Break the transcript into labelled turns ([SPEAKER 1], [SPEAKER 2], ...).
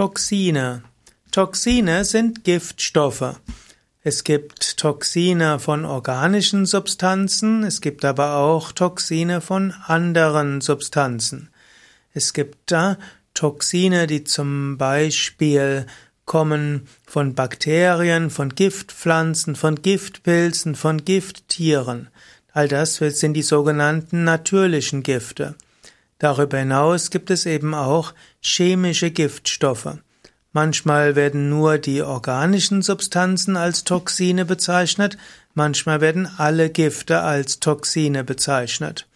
[SPEAKER 1] Toxine. Toxine sind Giftstoffe. Es gibt Toxine von organischen Substanzen, es gibt aber auch Toxine von anderen Substanzen. Es gibt da Toxine, die zum Beispiel kommen von Bakterien, von Giftpflanzen, von Giftpilzen, von Gifttieren. All das sind die sogenannten natürlichen Gifte. Darüber hinaus gibt es eben auch chemische Giftstoffe. Manchmal werden nur die organischen Substanzen als Toxine bezeichnet, manchmal werden alle Gifte als Toxine bezeichnet.